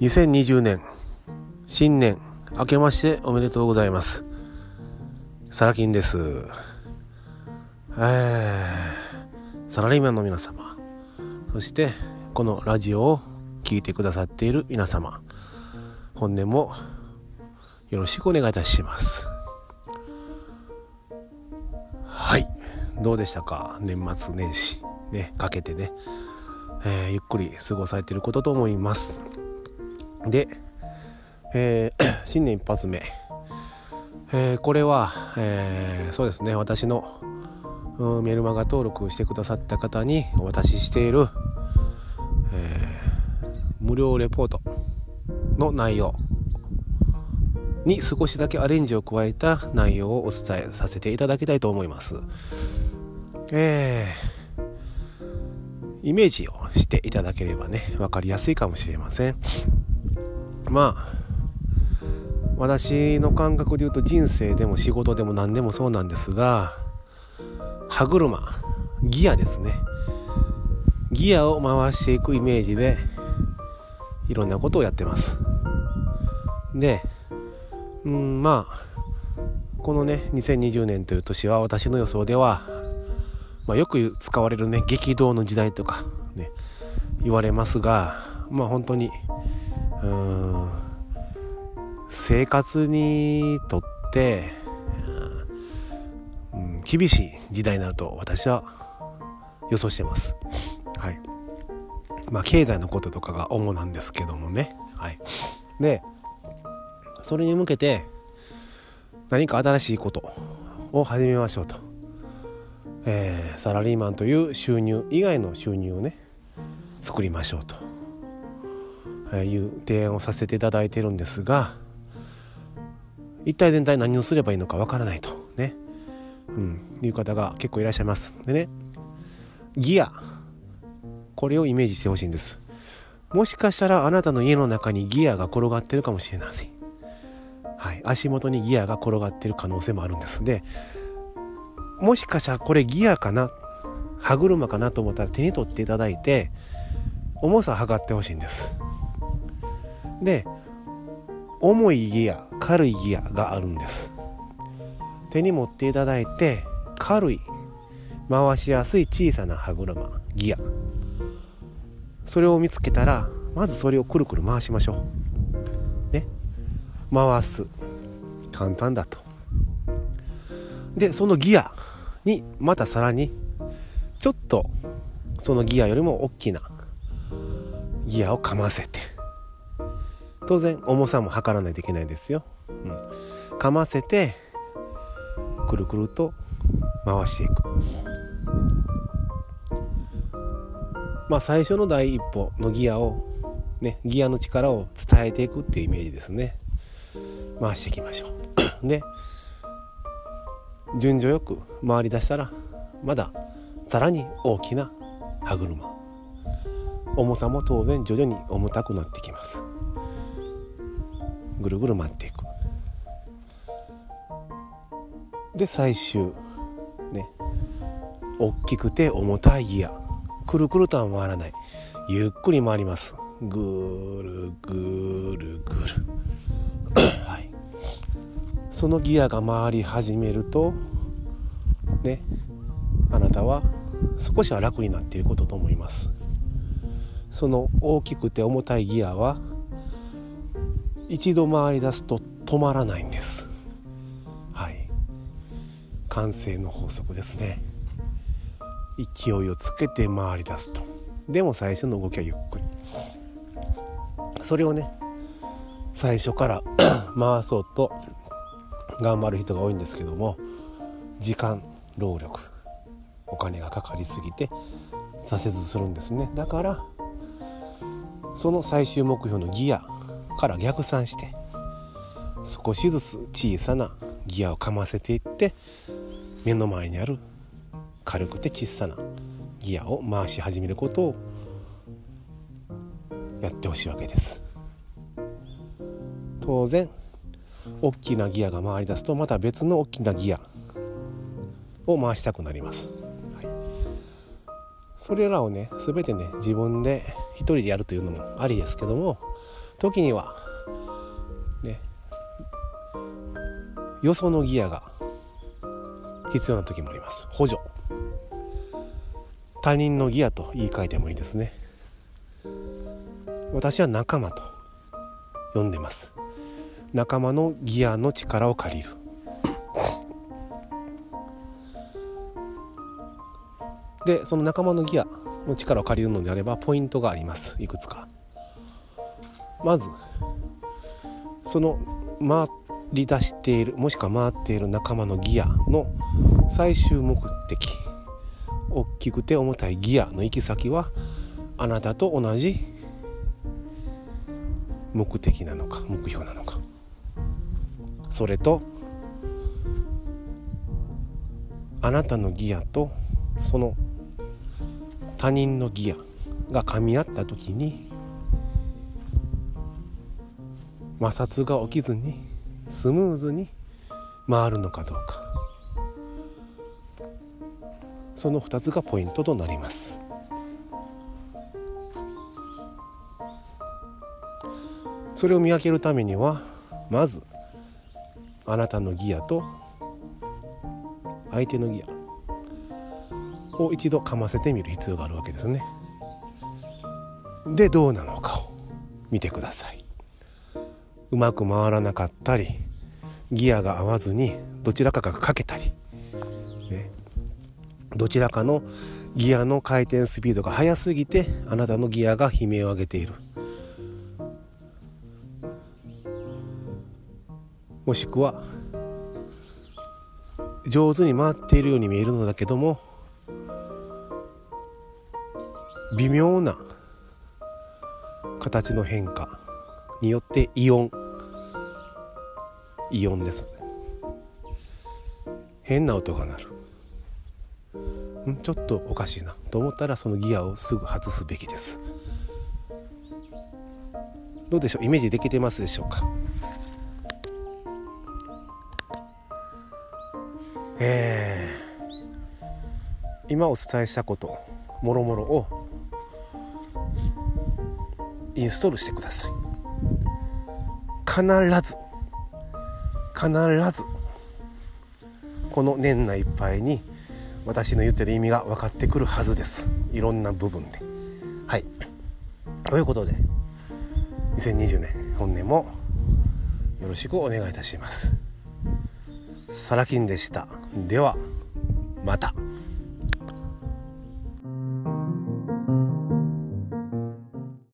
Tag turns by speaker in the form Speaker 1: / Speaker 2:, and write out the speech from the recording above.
Speaker 1: 2020年新年明けましておめでとうございます。サラ金です。えー、サラリーマンの皆様。そしてこのラジオを聴いてくださっている皆様。本年もよろしくお願いいたします。はい。どうでしたか？年末年始。ねかけてね、えー、ゆっくり過ごされていることと思います。で、えー、新年一発目、えー、これは、えー、そうですね私のメルマガ登録してくださった方にお渡ししている、え無料レポートの内容に少しだけアレンジを加えた内容をお伝えさせていただきたいと思います。えー、イメージをしていただければね、分かりやすいかもしれません。まあ私の感覚で言うと人生でも仕事でも何でもそうなんですが歯車ギアですね。ギアを回していくイメージでいろんなことをやってます。でうんまあこのね2020年という年は私の予想では、まあ、よく使われるね激動の時代とかね言われますがまあ本当にうん生活にとって、うん、厳しい時代になると私は予想してます。はい。まあ経済のこととかが主なんですけどもね。はい。で、それに向けて何か新しいことを始めましょうと。えー、サラリーマンという収入以外の収入をね作りましょうという提案をさせていただいてるんですが一体全体何をすればいいのかわからないとね、うん、いう方が結構いらっしゃいます。でねギア。これをイメージしてほしいんです。もしかしたらあなたの家の中にギアが転がってるかもしれません。はい、足元にギアが転がってる可能性もあるんです。でもしかしたらこれギアかな歯車かなと思ったら手に取っていただいて重さ測ってほしいんです。で重いギア軽いギアがあるんです。手に持っていただいて軽い回しやすい小さな歯車ギア。それを見つけたらまずそれをくるくる回しましょう。ね。回す。簡単だと。でそのギアにまたさらにちょっとそのギアよりも大きなギアをかませて。当然重さも測らないといけないですよ、うん、かませてくるくると回していく。まあ最初の第一歩のギアをねギアの力を伝えていくっていうイメージですね。回していきましょう。で順序よく回りだしたらまださらに大きな歯車。重さも当然徐々に重たくなってきます。ぐるぐる回っていく。で最終ね大きくて重たいギア。くるくるとは回らない。ゆっくり回ります。ぐるぐるぐる。はい。そのギアが回り始めるとねあなたは少しは楽になっていることと思います。その大きくて重たいギアは一度回り出すと止まらないんです。はい。慣性の法則ですね。勢いをつけて回り出すと。でも最初の動きはゆっくり。それをね最初から 回そうと頑張る人が多いんですけども時間労力お金がかかりすぎて挫折するんですね。だからその最終目標のギアから逆算して少しずつ小さなギアをかませていって目の前にある軽くて小さなギアを回し始めることをやってほしいわけです。当然大きなギアが回り出すとまた別の大きなギアを回したくなります、はい、それらをね全てね自分で一人でやるというのもありですけども時にはねよそのギアが必要な時もあります。補助。他人のギアと言い換えてもいいですね。私は仲間と呼んでます。仲間のギアの力を借りる。でその仲間のギアの力を借りるのであればポイントがあります。いくつか。まずその回り出しているもしくは回っている仲間のギアの最終目的大きくて重たいギアの行き先はあなたと同じ目的なのか目標なのか。それとあなたのギアとその他人のギアが噛み合った時に摩擦が起きずにスムーズに回るのかどうか。その2つがポイントとなります。それを見分けるためにはまずあなたのギアと相手のギアを一度かませてみる必要があるわけですね。でどうなのかを見てください。うまく回らなかったりギアが合わずにどちらかがかけたり、ね、どちらかのギアの回転スピードが速すぎてあなたのギアが悲鳴を上げている。もしくは上手に回っているように見えるのだけども微妙な形の変化によってイオンイオンです。変な音が鳴る。んちょっとおかしいなと思ったらそのギアをすぐ外すべきです。どうでしょう？イメージできてますでしょうか？えー、今お伝えしたこともろもろをインストールしてください。必ず必ずこの年内いっぱいに私の言ってる意味が分かってくるはずです。いろんな部分で。はい。ということで2020年本年もよろしくお願いいたします。サラキンでした。ではまた。